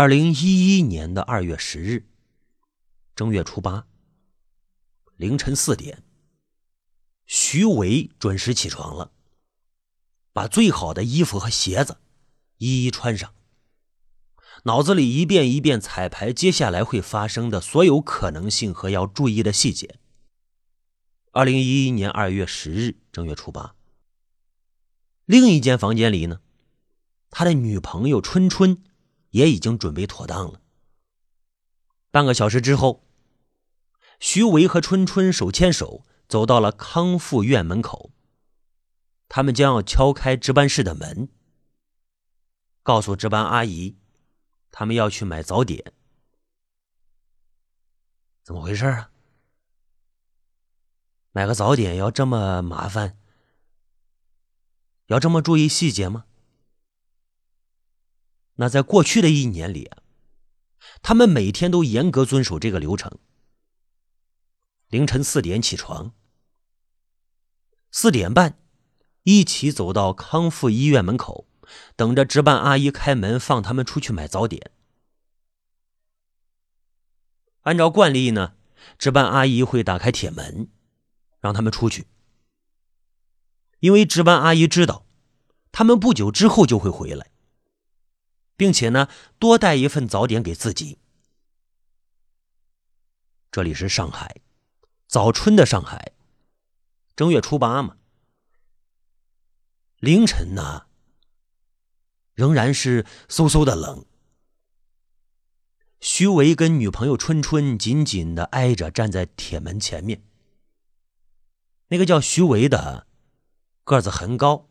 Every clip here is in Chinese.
二零一一年的二月十日，正月初八，凌晨四点，徐伟准时起床了，把最好的衣服和鞋子一一穿上，脑子里一遍一遍彩排接下来会发生的所有可能性和要注意的细节。二零一一年二月十日，正月初八，另一间房间里呢，他的女朋友春春。也已经准备妥当了。半个小时之后，徐维和春春手牵手走到了康复院门口。他们将要敲开值班室的门，告诉值班阿姨，他们要去买早点。怎么回事啊？买个早点要这么麻烦？要这么注意细节吗？那在过去的一年里，他们每天都严格遵守这个流程。凌晨四点起床，四点半一起走到康复医院门口，等着值班阿姨开门放他们出去买早点。按照惯例呢，值班阿姨会打开铁门，让他们出去，因为值班阿姨知道他们不久之后就会回来。并且呢，多带一份早点给自己。这里是上海，早春的上海，正月初八嘛。凌晨呢，仍然是嗖嗖的冷。徐维跟女朋友春春紧紧的挨着站在铁门前面。那个叫徐维的，个子很高。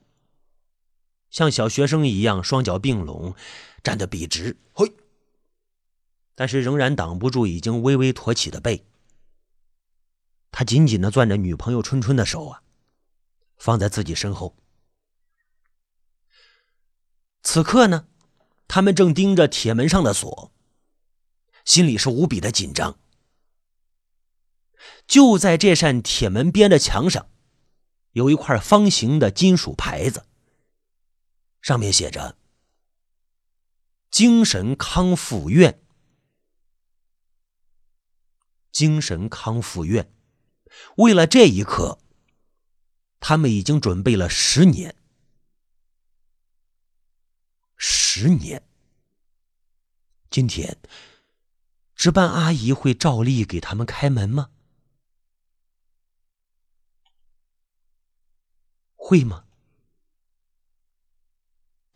像小学生一样，双脚并拢，站得笔直，嘿。但是仍然挡不住已经微微驼起的背。他紧紧的攥着女朋友春春的手啊，放在自己身后。此刻呢，他们正盯着铁门上的锁，心里是无比的紧张。就在这扇铁门边的墙上，有一块方形的金属牌子。上面写着“精神康复院”，精神康复院。为了这一刻，他们已经准备了十年。十年。今天，值班阿姨会照例给他们开门吗？会吗？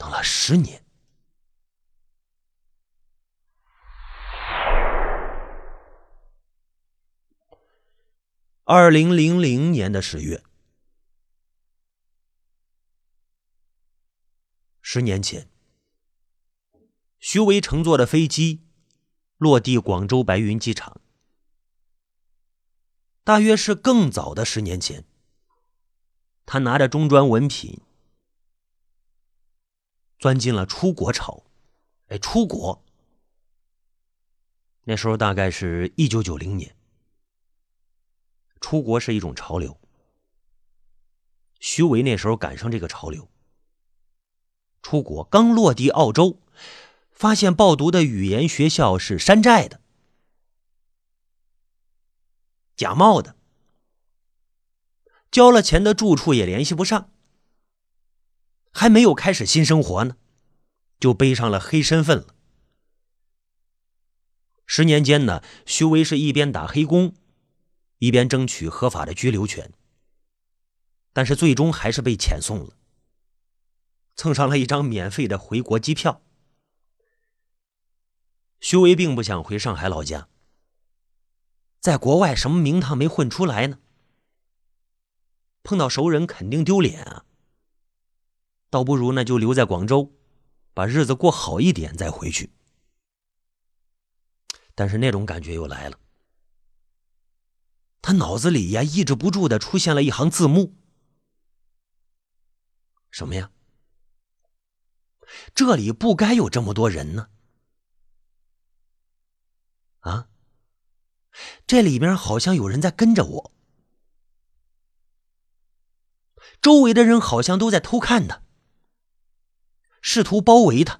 等了十年。二零零零年的十月，十年前，徐维乘坐的飞机落地广州白云机场。大约是更早的十年前，他拿着中专文凭。钻进了出国潮，哎，出国。那时候大概是一九九零年，出国是一种潮流。徐伟那时候赶上这个潮流，出国刚落地澳洲，发现报读的语言学校是山寨的、假冒的，交了钱的住处也联系不上。还没有开始新生活呢，就背上了黑身份了。十年间呢，徐威是一边打黑工，一边争取合法的居留权。但是最终还是被遣送了，蹭上了一张免费的回国机票。徐威并不想回上海老家，在国外什么名堂没混出来呢？碰到熟人肯定丢脸啊！倒不如呢，就留在广州，把日子过好一点再回去。但是那种感觉又来了，他脑子里呀抑制不住的出现了一行字幕：什么呀？这里不该有这么多人呢！啊，这里边好像有人在跟着我，周围的人好像都在偷看他。试图包围他，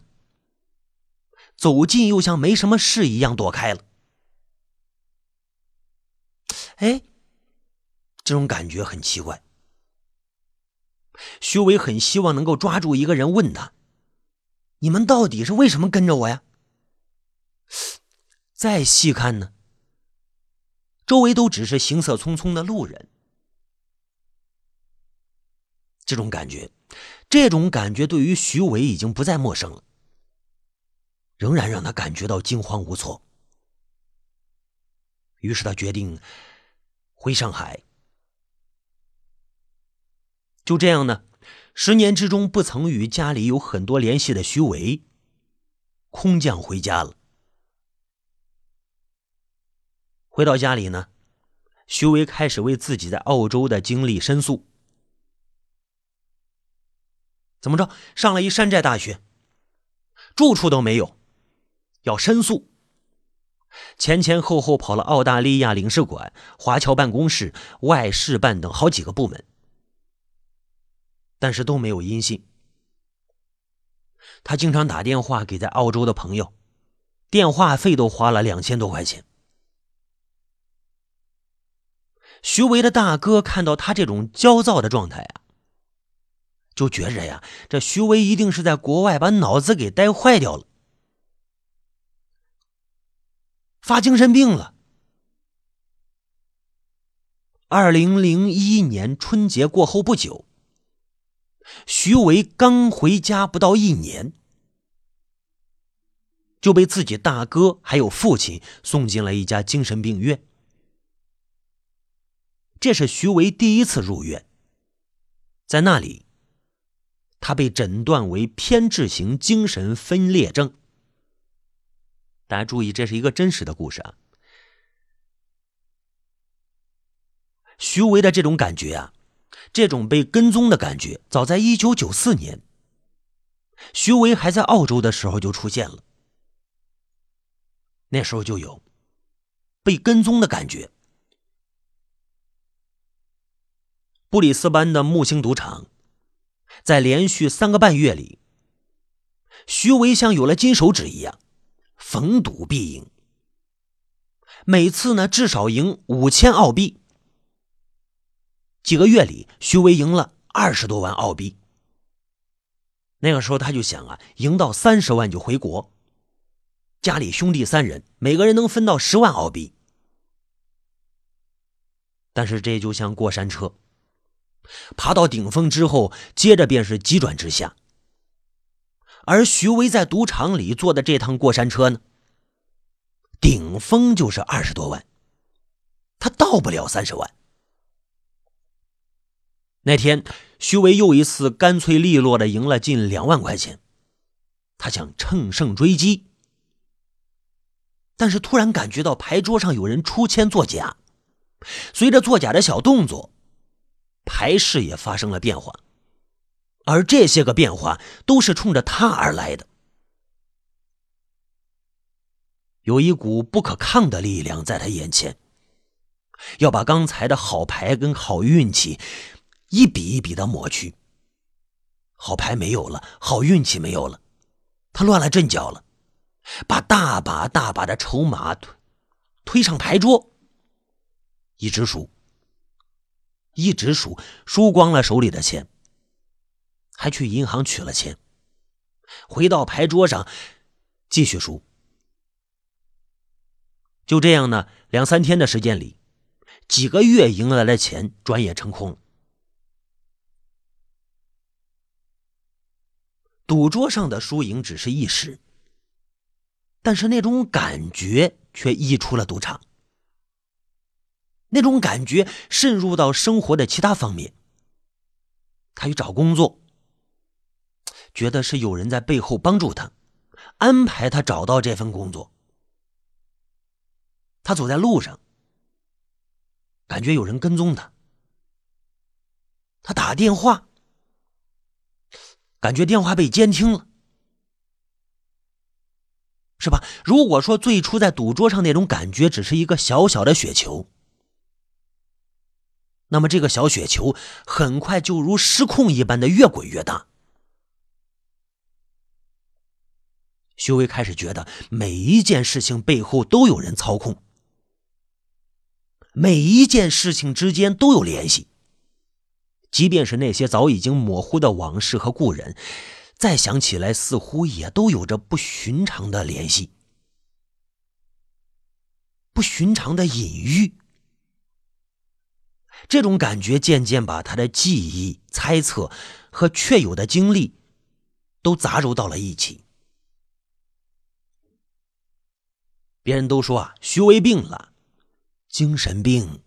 走近又像没什么事一样躲开了。哎，这种感觉很奇怪。徐伟很希望能够抓住一个人，问他：“你们到底是为什么跟着我呀？”再细看呢，周围都只是行色匆匆的路人。这种感觉，这种感觉对于徐伟已经不再陌生了，仍然让他感觉到惊慌无措。于是他决定回上海。就这样呢，十年之中不曾与家里有很多联系的徐伟，空降回家了。回到家里呢，徐伟开始为自己在澳洲的经历申诉。怎么着？上了一山寨大学，住处都没有，要申诉。前前后后跑了澳大利亚领事馆、华侨办公室、外事办等好几个部门，但是都没有音信。他经常打电话给在澳洲的朋友，电话费都花了两千多块钱。徐维的大哥看到他这种焦躁的状态啊。就觉着呀，这徐威一定是在国外把脑子给呆坏掉了，发精神病了。二零零一年春节过后不久，徐维刚回家不到一年，就被自己大哥还有父亲送进了一家精神病院。这是徐维第一次入院，在那里。他被诊断为偏执型精神分裂症。大家注意，这是一个真实的故事啊。徐维的这种感觉啊，这种被跟踪的感觉，早在一九九四年，徐维还在澳洲的时候就出现了。那时候就有被跟踪的感觉。布里斯班的木星赌场。在连续三个半月里，徐维像有了金手指一样，逢赌必赢。每次呢，至少赢五千澳币。几个月里，徐维赢了二十多万澳币。那个时候，他就想啊，赢到三十万就回国。家里兄弟三人，每个人能分到十万澳币。但是这就像过山车。爬到顶峰之后，接着便是急转直下。而徐威在赌场里坐的这趟过山车呢，顶峰就是二十多万，他到不了三十万。那天，徐威又一次干脆利落的赢了近两万块钱，他想乘胜追击，但是突然感觉到牌桌上有人出千作假，随着作假的小动作。牌势也发生了变化，而这些个变化都是冲着他而来的。有一股不可抗的力量在他眼前，要把刚才的好牌跟好运气一笔一笔的抹去。好牌没有了，好运气没有了，他乱了阵脚了，把大把大把的筹码推推上牌桌，一直数。一直输，输光了手里的钱，还去银行取了钱，回到牌桌上继续输。就这样呢，两三天的时间里，几个月赢来的钱转眼成空了。赌桌上的输赢只是一时，但是那种感觉却溢出了赌场。那种感觉渗入到生活的其他方面。他去找工作，觉得是有人在背后帮助他，安排他找到这份工作。他走在路上，感觉有人跟踪他。他打电话，感觉电话被监听了，是吧？如果说最初在赌桌上那种感觉只是一个小小的雪球。那么这个小雪球很快就如失控一般的越滚越大。徐伟开始觉得每一件事情背后都有人操控，每一件事情之间都有联系。即便是那些早已经模糊的往事和故人，再想起来，似乎也都有着不寻常的联系、不寻常的隐喻。这种感觉渐渐把他的记忆、猜测和确有的经历都杂糅到了一起。别人都说啊，徐威病了，精神病，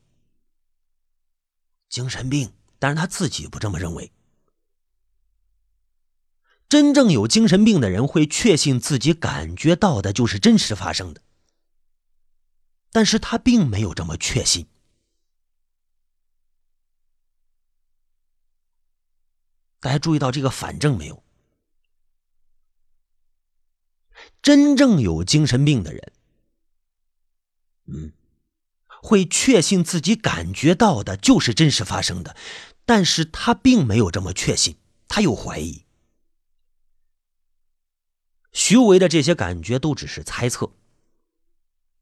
精神病。但是他自己不这么认为。真正有精神病的人会确信自己感觉到的就是真实发生的，但是他并没有这么确信。大家注意到这个反正没有？真正有精神病的人，嗯，会确信自己感觉到的就是真实发生的，但是他并没有这么确信，他有怀疑。徐维的这些感觉都只是猜测，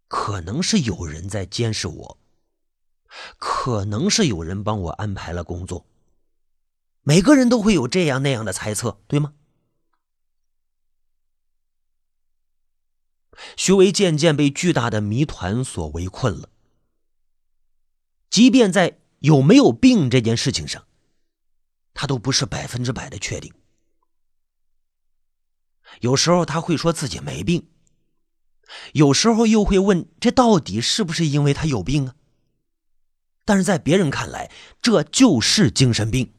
可能是有人在监视我，可能是有人帮我安排了工作。每个人都会有这样那样的猜测，对吗？徐维渐渐被巨大的谜团所围困了。即便在有没有病这件事情上，他都不是百分之百的确定。有时候他会说自己没病，有时候又会问这到底是不是因为他有病啊？但是在别人看来，这就是精神病。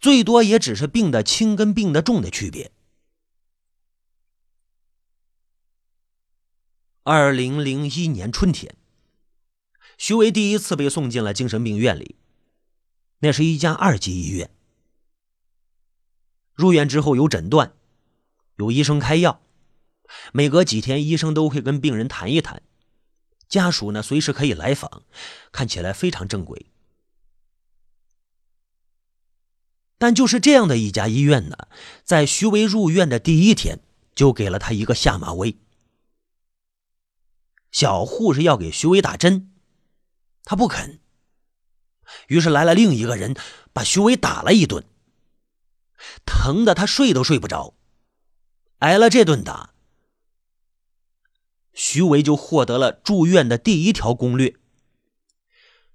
最多也只是病的轻跟病的重的区别。二零零一年春天，徐维第一次被送进了精神病院里，那是一家二级医院。入院之后有诊断，有医生开药，每隔几天医生都会跟病人谈一谈，家属呢随时可以来访，看起来非常正规。但就是这样的一家医院呢，在徐维入院的第一天，就给了他一个下马威。小护士要给徐维打针，他不肯。于是来了另一个人，把徐维打了一顿，疼的他睡都睡不着。挨了这顿打，徐维就获得了住院的第一条攻略：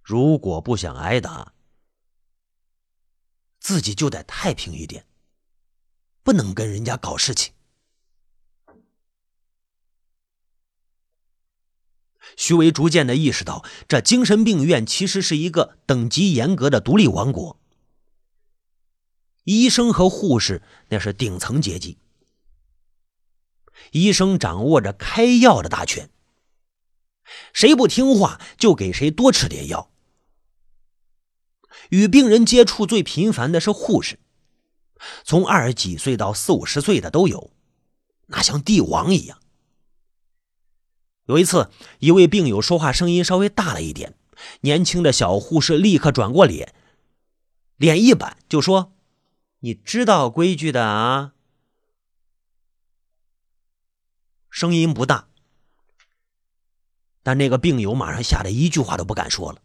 如果不想挨打。自己就得太平一点，不能跟人家搞事情。徐维逐渐的意识到，这精神病院其实是一个等级严格的独立王国，医生和护士那是顶层阶级，医生掌握着开药的大权，谁不听话就给谁多吃点药。与病人接触最频繁的是护士，从二十几岁到四五十岁的都有，那像帝王一样。有一次，一位病友说话声音稍微大了一点，年轻的小护士立刻转过脸，脸一板就说：“你知道规矩的啊。”声音不大，但那个病友马上吓得一句话都不敢说了。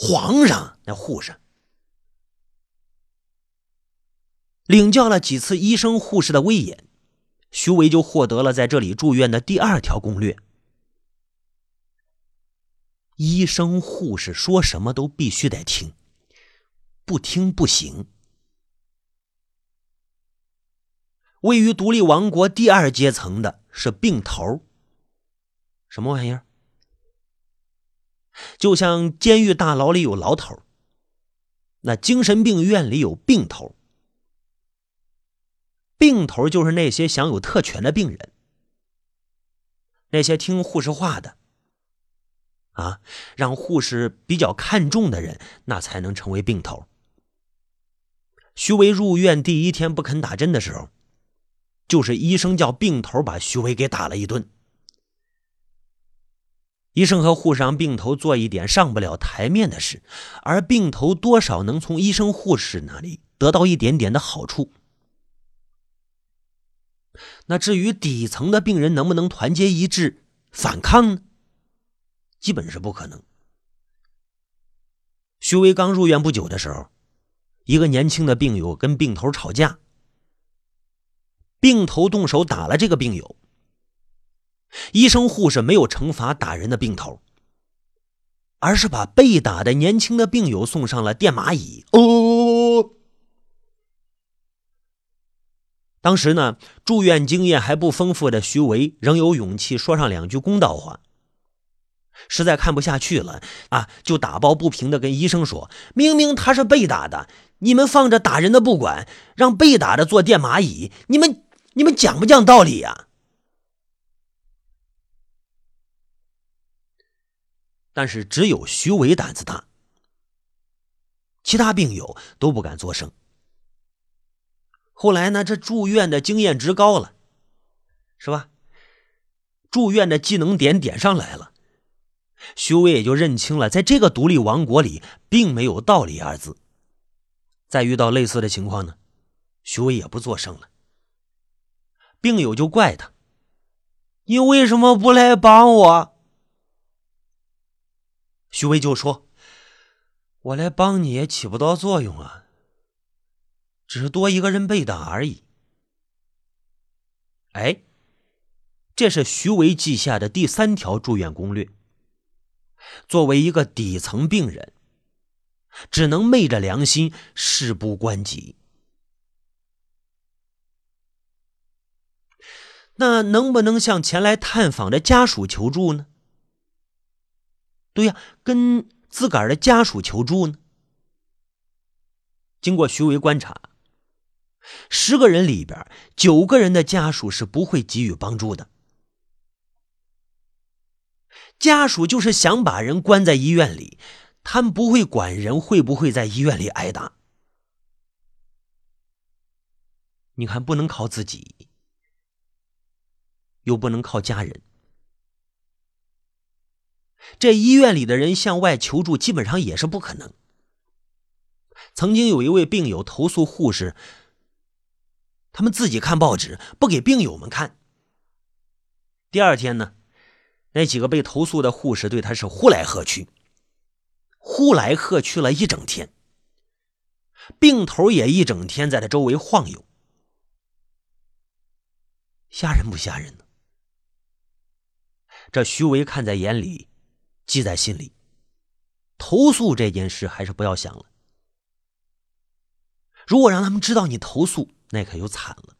皇上，那护士领教了几次医生护士的威严，徐维就获得了在这里住院的第二条攻略：医生护士说什么都必须得听，不听不行。位于独立王国第二阶层的是病头，什么玩意儿？就像监狱大牢里有牢头，那精神病院里有病头。病头就是那些享有特权的病人，那些听护士话的，啊，让护士比较看重的人，那才能成为病头。徐维入院第一天不肯打针的时候，就是医生叫病头把徐维给打了一顿。医生和护士让病头做一点上不了台面的事，而病头多少能从医生护士那里得到一点点的好处。那至于底层的病人能不能团结一致反抗呢？基本是不可能。徐威刚入院不久的时候，一个年轻的病友跟病头吵架，病头动手打了这个病友。医生护士没有惩罚打人的病头，而是把被打的年轻的病友送上了电蚂蚁。哦，当时呢，住院经验还不丰富的徐维仍有勇气说上两句公道话。实在看不下去了啊，就打抱不平的跟医生说：“明明他是被打的，你们放着打人的不管，让被打的坐电蚂蚁，你们你们讲不讲道理呀？”但是只有徐伟胆子大，其他病友都不敢作声。后来呢，这住院的经验值高了，是吧？住院的技能点点上来了，徐伟也就认清了，在这个独立王国里，并没有道理二字。再遇到类似的情况呢，徐伟也不作声了。病友就怪他：“你为什么不来帮我？”徐威就说：“我来帮你也起不到作用啊，只是多一个人被打而已。”哎，这是徐威记下的第三条住院攻略。作为一个底层病人，只能昧着良心，事不关己。那能不能向前来探访的家属求助呢？对呀，跟自个儿的家属求助呢。经过徐维观察，十个人里边九个人的家属是不会给予帮助的。家属就是想把人关在医院里，他们不会管人会不会在医院里挨打。你看，不能靠自己，又不能靠家人。这医院里的人向外求助，基本上也是不可能。曾经有一位病友投诉护士，他们自己看报纸，不给病友们看。第二天呢，那几个被投诉的护士对他是呼来喝去，呼来喝去了一整天。病头也一整天在他周围晃悠，吓人不吓人呢？这徐维看在眼里。记在心里，投诉这件事还是不要想了。如果让他们知道你投诉，那可就惨了。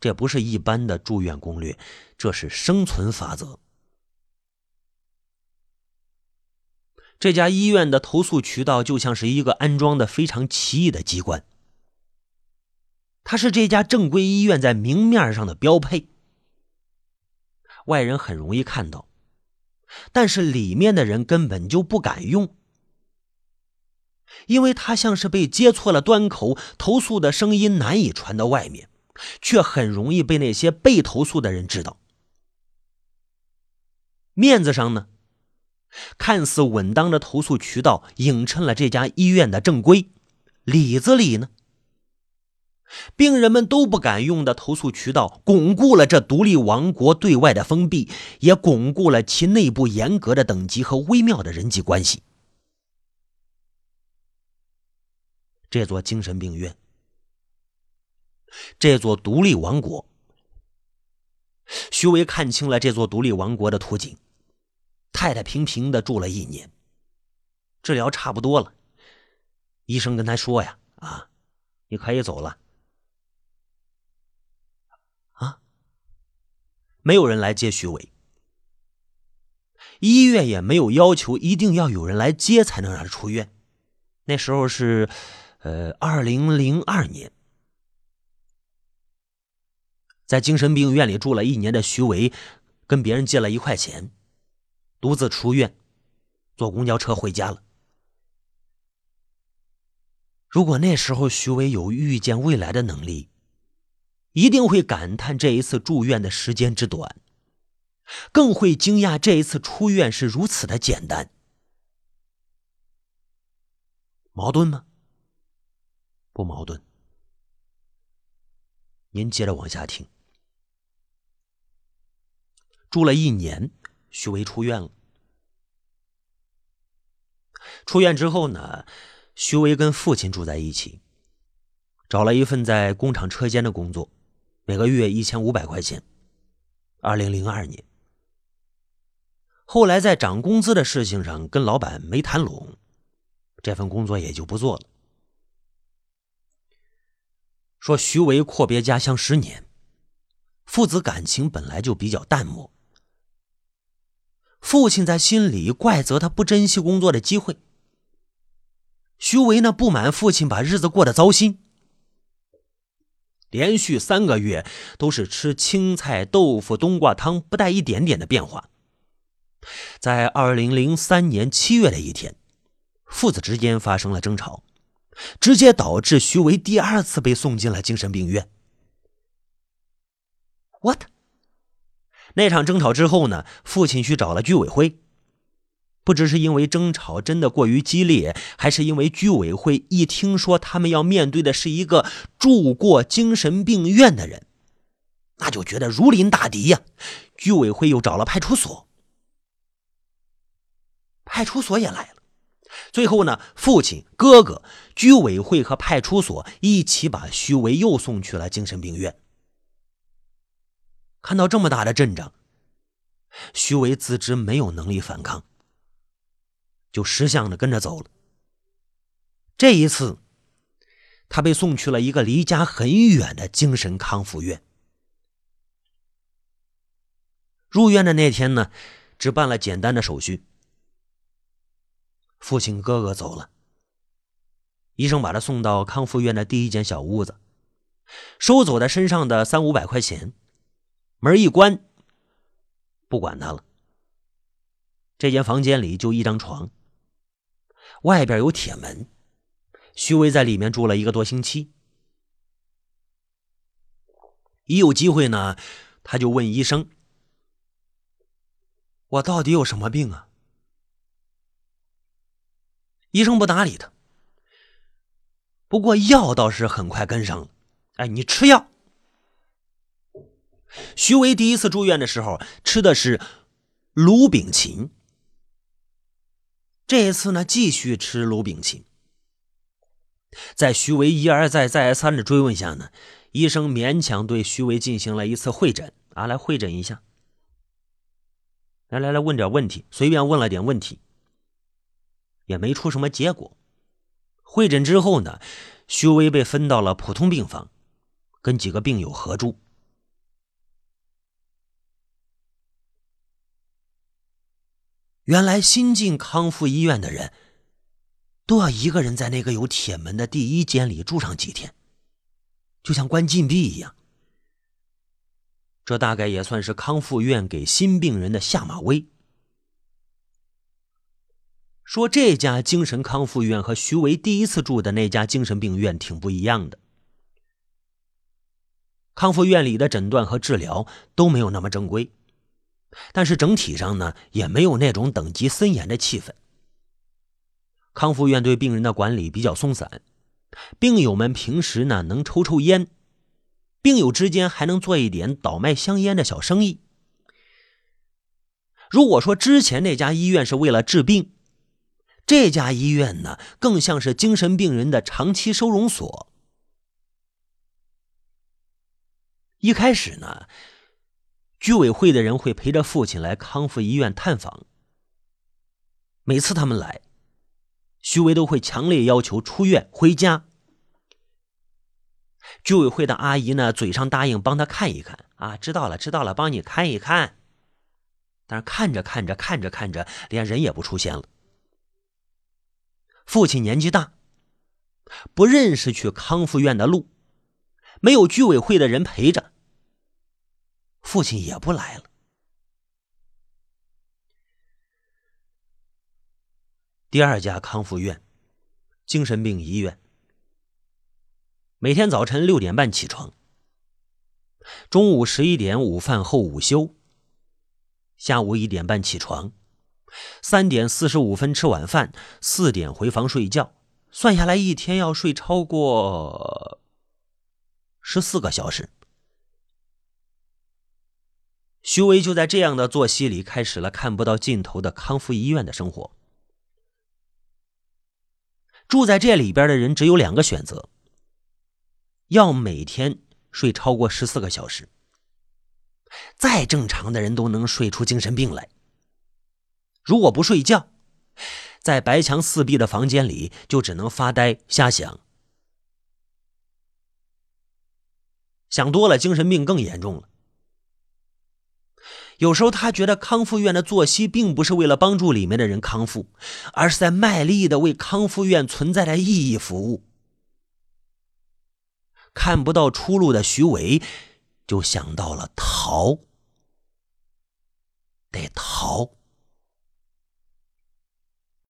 这不是一般的住院攻略，这是生存法则。这家医院的投诉渠道就像是一个安装的非常奇异的机关，它是这家正规医院在明面上的标配，外人很容易看到。但是里面的人根本就不敢用，因为他像是被接错了端口，投诉的声音难以传到外面，却很容易被那些被投诉的人知道。面子上呢，看似稳当的投诉渠道映衬了这家医院的正规；里子里呢？病人们都不敢用的投诉渠道，巩固了这独立王国对外的封闭，也巩固了其内部严格的等级和微妙的人际关系。这座精神病院，这座独立王国，徐维看清了这座独立王国的图景。太太平平的住了一年，治疗差不多了，医生跟他说呀：“啊，你可以走了。”没有人来接徐伟，医院也没有要求一定要有人来接才能让他出院。那时候是，呃，二零零二年，在精神病院里住了一年的徐伟，跟别人借了一块钱，独自出院，坐公交车回家了。如果那时候徐伟有预见未来的能力，一定会感叹这一次住院的时间之短，更会惊讶这一次出院是如此的简单。矛盾吗？不矛盾。您接着往下听。住了一年，徐维出院了。出院之后呢，徐维跟父亲住在一起，找了一份在工厂车间的工作，每个月一千五百块钱。二零零二年，后来在涨工资的事情上跟老板没谈拢，这份工作也就不做了。说徐维阔别家乡十年，父子感情本来就比较淡漠。父亲在心里怪责他不珍惜工作的机会。徐维呢不满父亲把日子过得糟心，连续三个月都是吃青菜豆腐冬瓜汤，不带一点点的变化。在二零零三年七月的一天，父子之间发生了争吵。直接导致徐维第二次被送进了精神病院。What？那场争吵之后呢？父亲去找了居委会，不知是因为争吵真的过于激烈，还是因为居委会一听说他们要面对的是一个住过精神病院的人，那就觉得如临大敌呀。居委会又找了派出所，派出所也来了。最后呢，父亲、哥哥、居委会和派出所一起把徐维又送去了精神病院。看到这么大的阵仗，徐维自知没有能力反抗，就识相的跟着走了。这一次，他被送去了一个离家很远的精神康复院。入院的那天呢，只办了简单的手续。父亲哥哥走了，医生把他送到康复院的第一间小屋子，收走他身上的三五百块钱，门一关，不管他了。这间房间里就一张床，外边有铁门，徐威在里面住了一个多星期。一有机会呢，他就问医生：“我到底有什么病啊？”医生不搭理他，不过药倒是很快跟上了。哎，你吃药。徐威第一次住院的时候吃的是卢丙嗪，这一次呢继续吃卢丙嗪。在徐维一而再再而三的追问下呢，医生勉强对徐维进行了一次会诊啊，来会诊一下，来来来问点问题，随便问了点问题。也没出什么结果。会诊之后呢，徐威被分到了普通病房，跟几个病友合住。原来新进康复医院的人，都要一个人在那个有铁门的第一间里住上几天，就像关禁闭一样。这大概也算是康复院给新病人的下马威。说这家精神康复院和徐维第一次住的那家精神病院挺不一样的。康复院里的诊断和治疗都没有那么正规，但是整体上呢，也没有那种等级森严的气氛。康复院对病人的管理比较松散，病友们平时呢能抽抽烟，病友之间还能做一点倒卖香烟的小生意。如果说之前那家医院是为了治病，这家医院呢，更像是精神病人的长期收容所。一开始呢，居委会的人会陪着父亲来康复医院探访。每次他们来，徐维都会强烈要求出院回家。居委会的阿姨呢，嘴上答应帮他看一看啊，知道了，知道了，帮你看一看。但是看着看着看着看着，连人也不出现了。父亲年纪大，不认识去康复院的路，没有居委会的人陪着，父亲也不来了。第二家康复院，精神病医院，每天早晨六点半起床，中午十一点午饭后午休，下午一点半起床。三点四十五分吃晚饭，四点回房睡觉，算下来一天要睡超过十四个小时，徐威就在这样的作息里开始了看不到尽头的康复医院的生活。住在这里边的人只有两个选择：要每天睡超过十四个小时，再正常的人都能睡出精神病来；如果不睡觉，在白墙四壁的房间里就只能发呆瞎想，想多了精神病更严重了。有时候他觉得康复院的作息并不是为了帮助里面的人康复，而是在卖力的为康复院存在的意义服务。看不到出路的徐伟，就想到了逃，得逃。